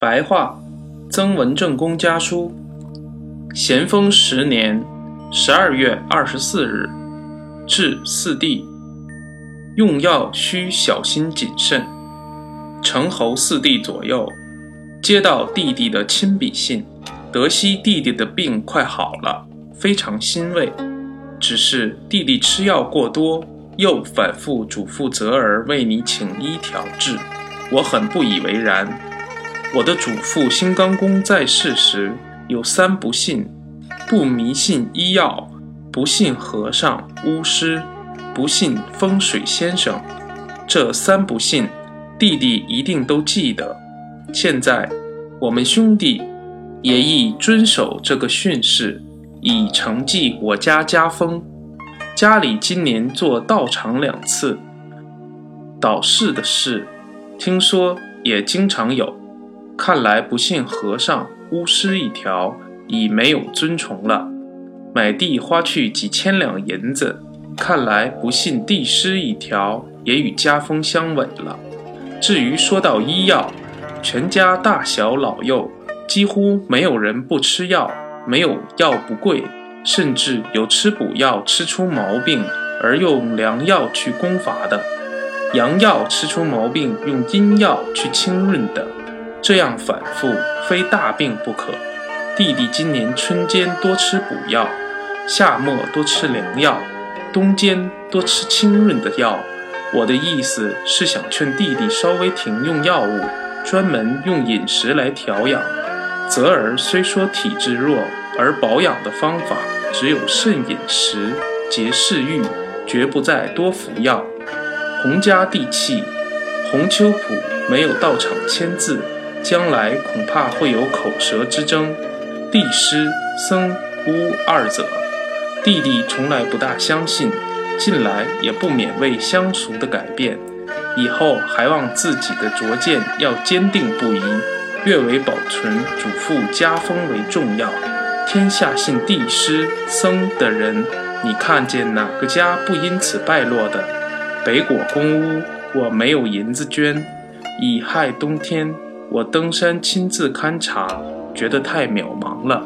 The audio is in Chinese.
白话，曾文正公家书。咸丰十年十二月二十四日，至四弟，用药需小心谨慎。成侯四弟左右接到弟弟的亲笔信，得悉弟弟的病快好了，非常欣慰。只是弟弟吃药过多，又反复嘱咐泽儿为你请医调治，我很不以为然。我的祖父新刚公在世时有三不信：不迷信医药，不信和尚巫师，不信风水先生。这三不信，弟弟一定都记得。现在我们兄弟也亦遵守这个训示，以承继我家家风。家里今年做道场两次，倒事的事，听说也经常有。看来不信和尚巫师一条已没有尊崇了，买地花去几千两银子，看来不信帝师一条也与家风相吻了。至于说到医药，全家大小老幼几乎没有人不吃药，没有药不贵，甚至有吃补药吃出毛病而用良药去攻伐的，阳药吃出毛病用阴药去清润的。这样反复，非大病不可。弟弟今年春间多吃补药，夏末多吃凉药，冬间多吃清润的药。我的意思是想劝弟弟稍微停用药物，专门用饮食来调养。泽儿虽说体质弱，而保养的方法只有慎饮食、节嗜欲，绝不再多服药。洪家地契，洪秋浦没有到场签字。将来恐怕会有口舌之争，帝师、僧、巫二者，弟弟从来不大相信，近来也不免为乡俗的改变，以后还望自己的拙见要坚定不移，越为保存祖父家风为重要。天下信帝师、僧的人，你看见哪个家不因此败落的？北果公屋，我没有银子捐，乙亥冬天。我登山亲自勘察，觉得太渺茫了。